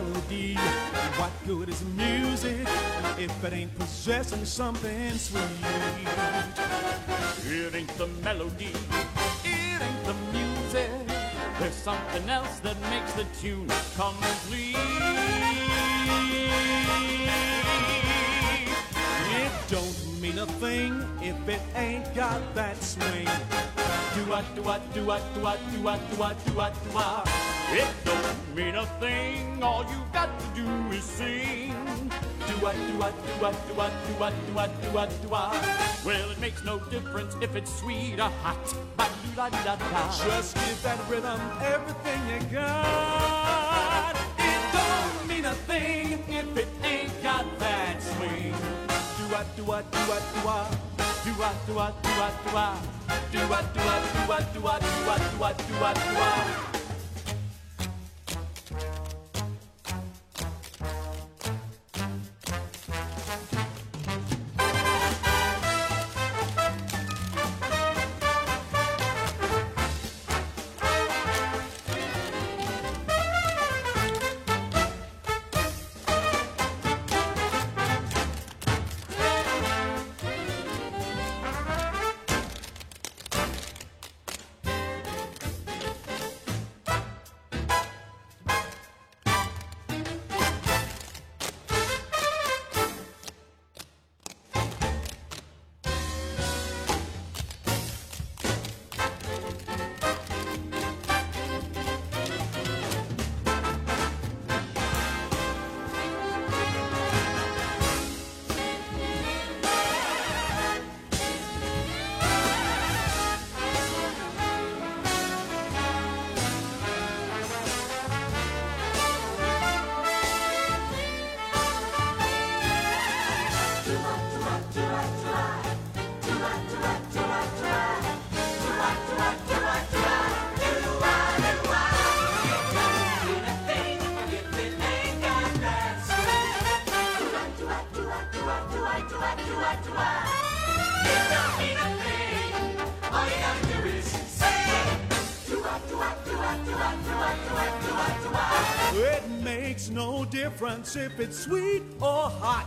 melody? What good is music if it ain't possessing something sweet? It ain't the melody, it ain't the music. There's something else that makes the tune complete. It don't mean a thing if it ain't got that swing. Do what, do what, do what, do what, do what, do what, do what, do what. It don't mean a thing. All you got to do is sing. Do what, do what, do what, do what, do what, do what, do what, do what. Well, it makes no difference if it's sweet or hot. Ba do da da da. Just give that rhythm everything you got. It don't mean a thing if it ain't got that swing. Do what, do what, do what, do what. Do what, do what, do what, do what. Do what, do what, do what, do what, do what, do what, do what, do what. If it's sweet or hot.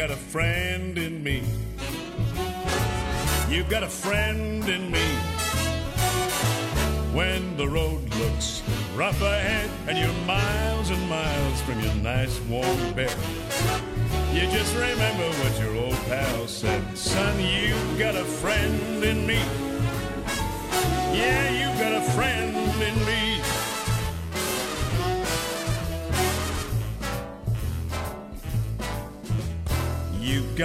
Got a friend in me. You've got a friend in me. When the road looks rough ahead and you're miles and miles from your nice warm bed, you just remember what your old pal said. Son, you've got a friend in me.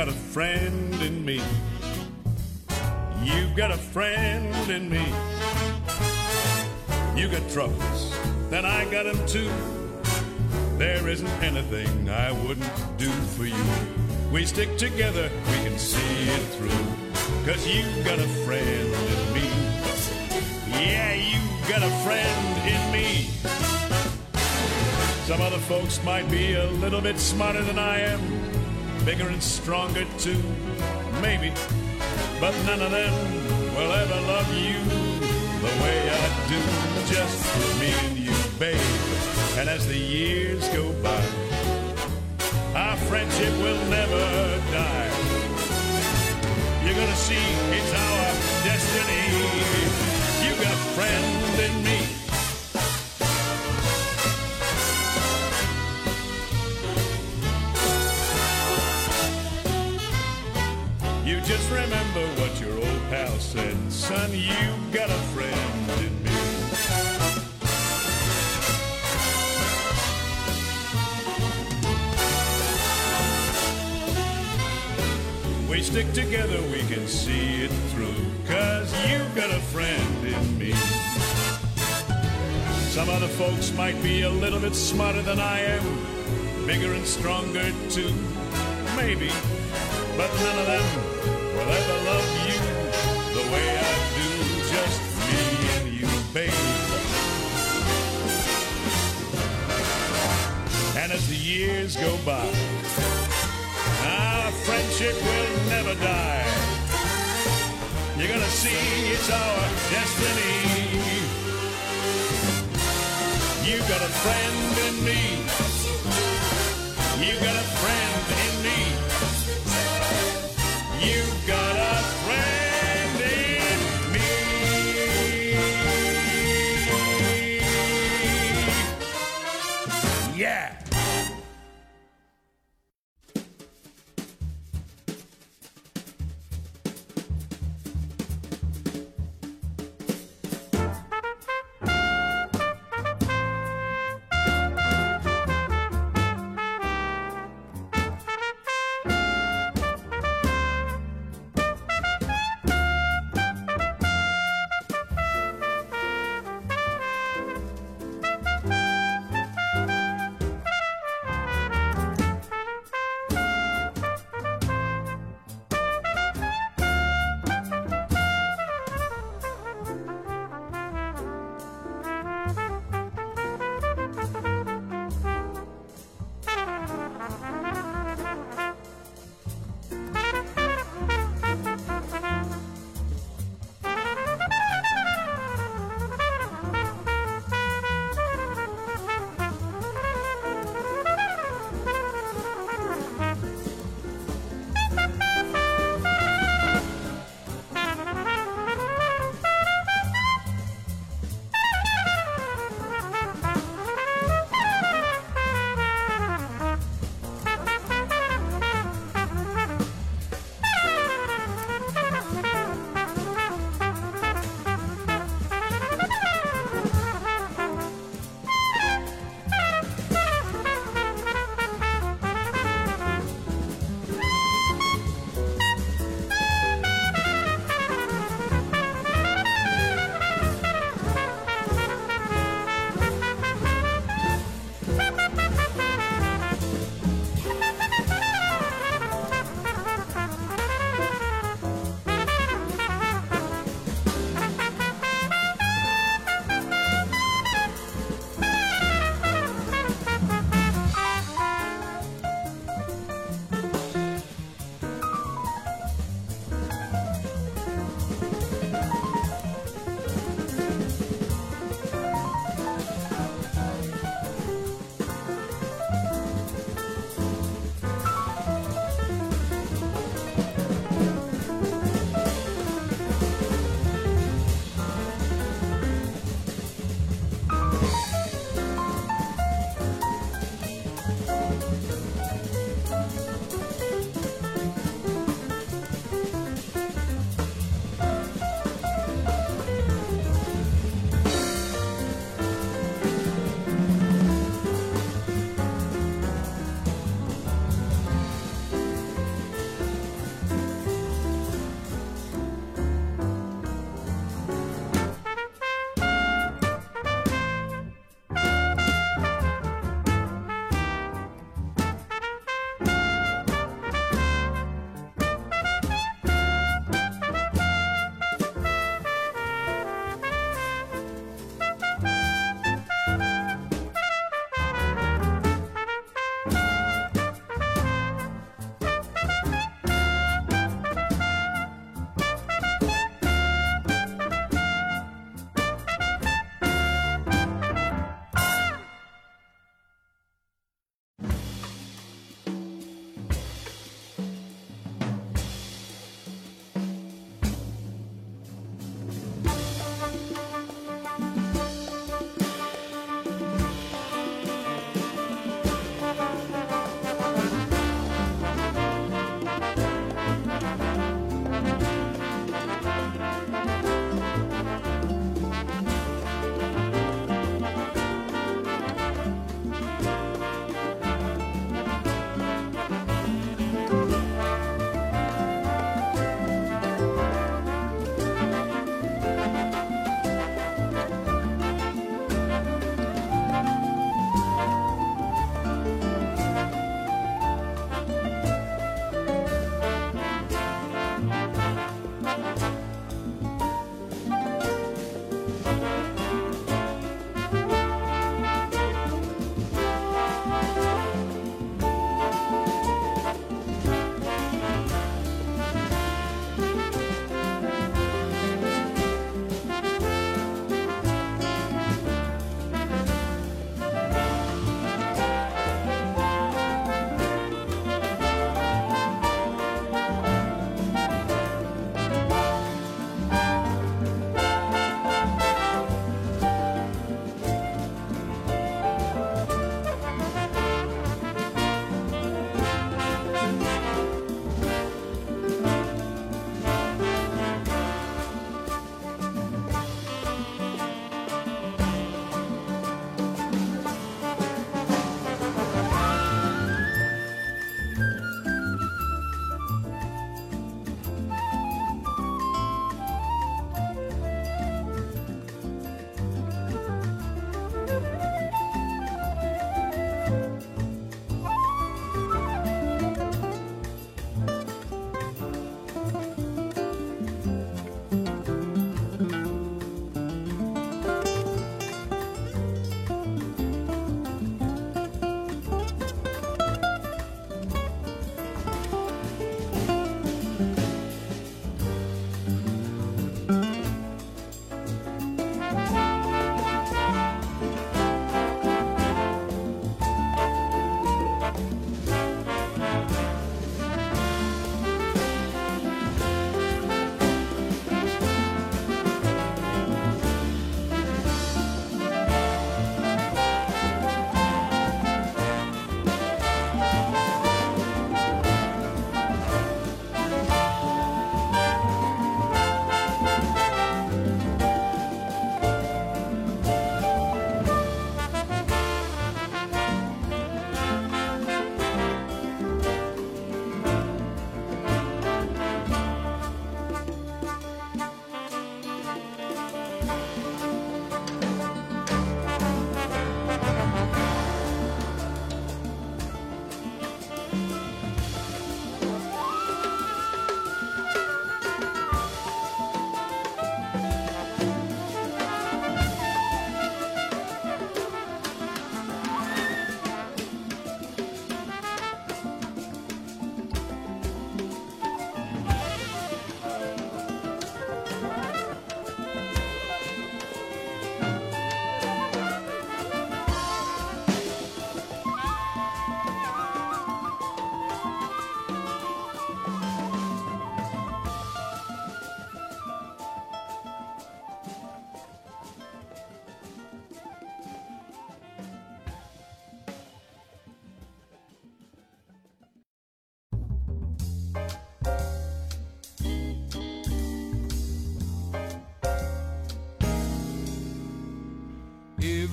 Got a friend in me. You've got a friend in me. You got troubles, then I got them too. There isn't anything I wouldn't do for you. We stick together, we can see it through. Cause you've got a friend in me. Yeah, you've got a friend in me. Some other folks might be a little bit smarter than I am, bigger and stronger too, maybe. But none of them will ever love you the way I do, just me and you, babe. And as the years go by, our friendship will never die. You're gonna see it's our destiny. You got a friend in me. Son, you got a friend in me. We stick together, we can see it through. Cause you got a friend in me. Some other folks might be a little bit smarter than I am, bigger and stronger too, maybe. But none of them will ever love you as the years go by, our friendship will never die. You're gonna see it's our destiny. You got a friend in me. You got a friend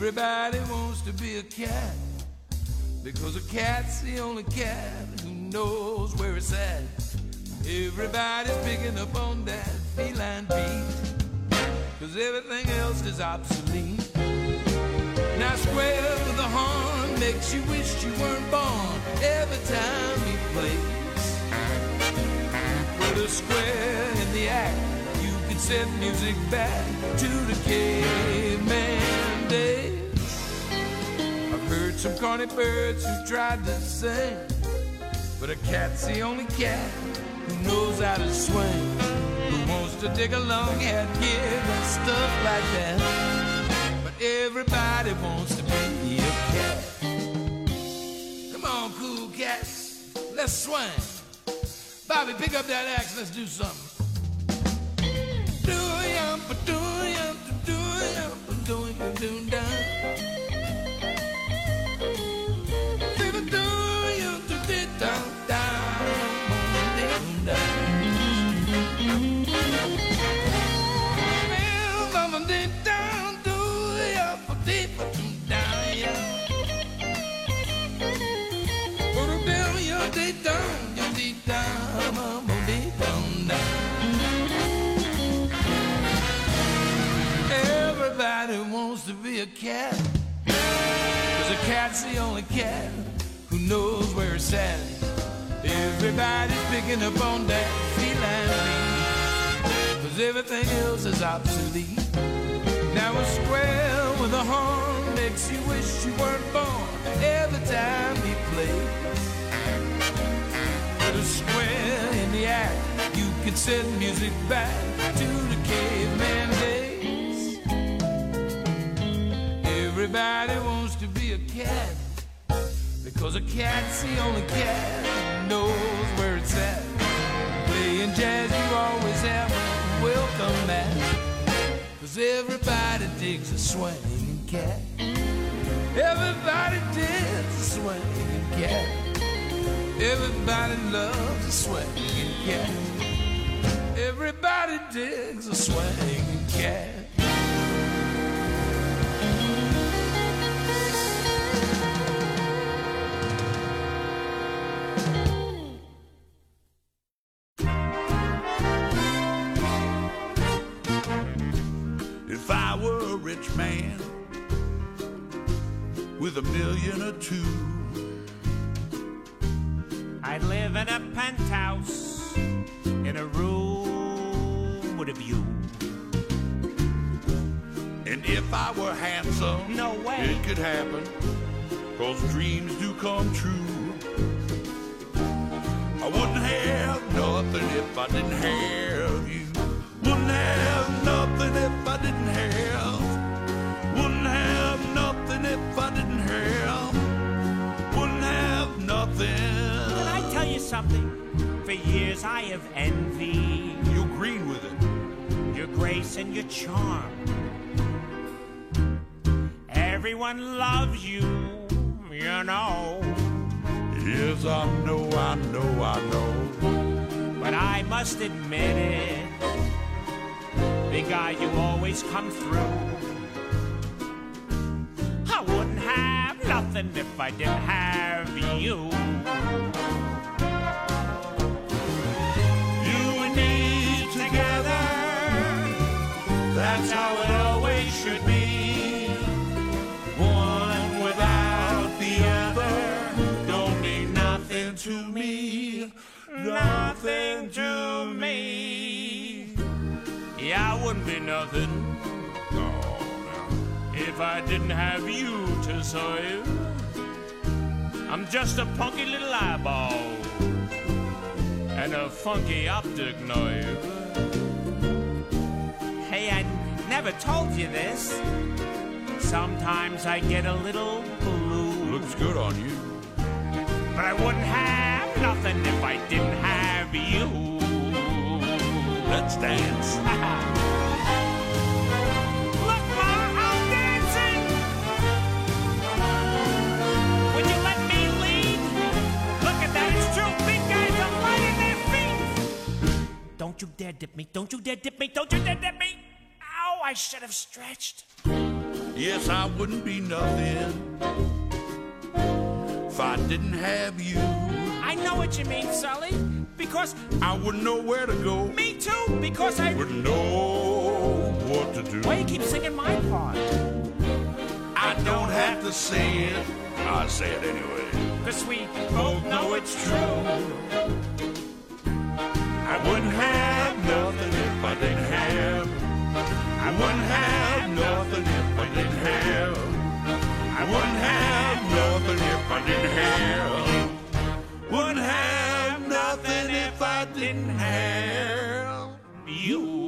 Everybody wants to be a cat because a cat's the only cat who knows where it's at. Everybody's picking up on that feline beat because everything else is obsolete. Now square with the horn makes you wish you weren't born every time he plays. Put a square in the act, you could send music back to the caveman days. I've heard some corny birds who tried to sing, but a cat's the only cat who knows how to swing. Who wants to dig a long hat gig and stuff like that? But everybody wants to be a cat. Come on, cool cats, let's swing. Bobby, pick up that axe, let's do something. Be a cat. Cause a cat's the only cat who knows where it's at. Everybody's picking up on that feline beat. Cause everything else is obsolete. Now a square with a horn makes you wish you weren't born every time he plays. Put a square in the act, you can send music back to the caveman days. Everybody wants to be a cat because a cat's the only cat knows where it's at. Playing jazz, you always have a welcome mat. Cause everybody digs a swinging cat. Everybody digs a swinging cat. Everybody loves a swinging cat. Everybody digs a swinging cat. Come true. I wouldn't have nothing if I didn't have you. Wouldn't have nothing if I didn't have. Wouldn't have nothing if I didn't have. Wouldn't have nothing. Can I tell you something? For years I have envied You green with it. your grace and your charm. Everyone loves you, you know. Yes, I know, I know, I know. But I must admit it, big guy, you always come through. I wouldn't have nothing if I didn't have you. You Nothing to me. Yeah, I wouldn't be nothing. If I didn't have you to serve, I'm just a punky little eyeball and a funky optic nerve. Hey, I never told you this. Sometimes I get a little blue. Looks good on you. But I wouldn't have nothing if I didn't have be you. Let's dance. Look, Ma, I'm dancing. Would you let me lead? Look at that, it's true. Big guys are their feet. Don't you dare dip me. Don't you dare dip me. Don't you dare dip me. Ow, I should have stretched. Yes, I wouldn't be nothing if I didn't have you. I know what you mean, Sully because I wouldn't know where to go. Me too, because I wouldn't know what to do. Why you keep singing my part? I don't have to say it. I say it anyway. Because we both know it's true. I wouldn't have nothing if I didn't have. I wouldn't have nothing if I didn't have. I wouldn't have nothing if I didn't have. Wouldn't have didn't have you.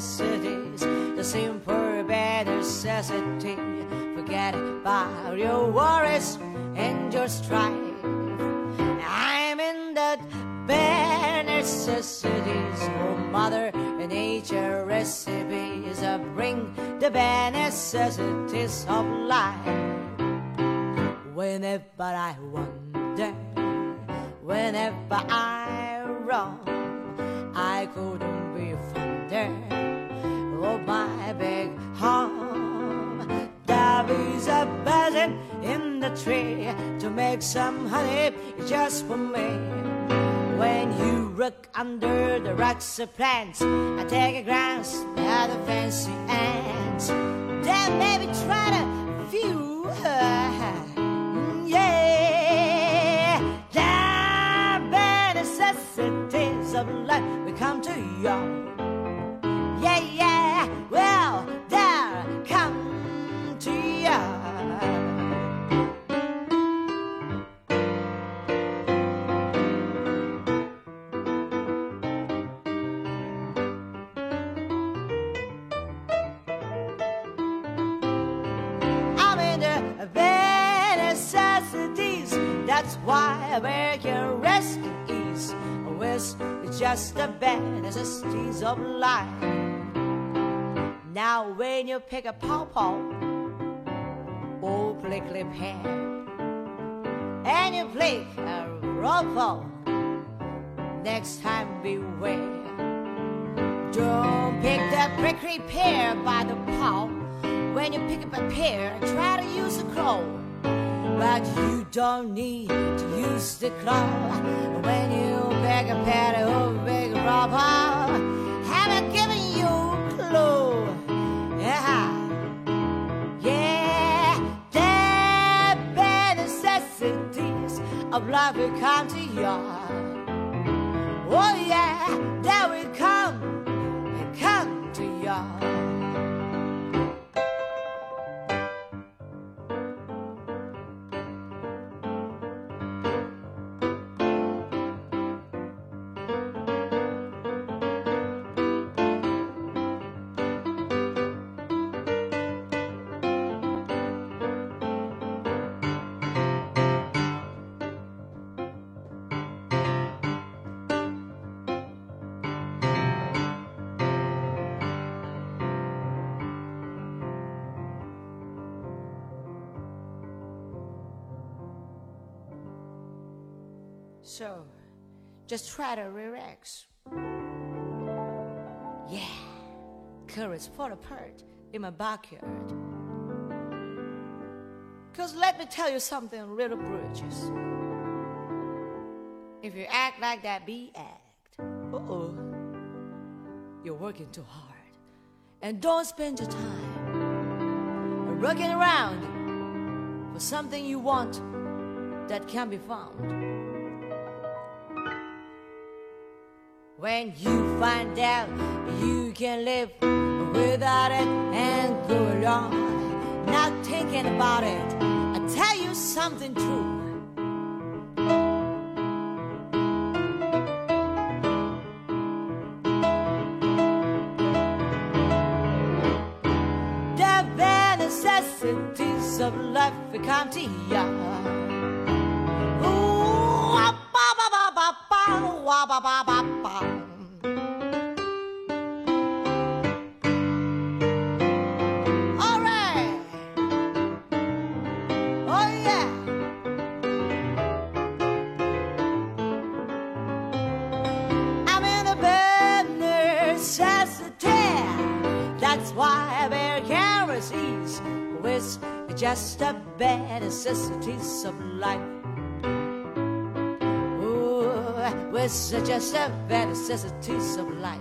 The simple bare necessity. Forget about your worries and your strife. I'm in that bare necessities, oh mother nature recipes. Bring the bare necessities of life. Whenever I wonder, whenever I roam, tree to make some honey just for me. When you look under the rocks of plants, I take a glance at the fancy ants. Then maybe try to view her. Yeah, the bare necessities of life we come to you. American rest and ease with just the necessities of life. Now, when you pick a pawpaw or prickly pear, and you pick a rope, next time beware. Don't pick that prickly pear by the paw. When you pick up a pear, try to use a claw. But you don't need to use the claw. When you beg a pear or oh, big rubber, haven't given you a clue. Yeah. Yeah, the bare necessities of life will come to you. Oh yeah, there will come, we come to you. So, just try to relax. Yeah, currents fall apart in my backyard. Cause let me tell you something, little bridges. If you act like that bee act, uh oh, you're working too hard. And don't spend your time looking around for something you want that can be found. When you find out you can live without it and go along, not thinking about it, I tell you something true. The necessities of life come to you. Why bear kerosene with just the bare necessities of life. Ooh, with just the bare necessities of life.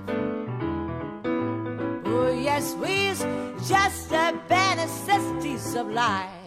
Oh, yes, with just the bare necessities of life.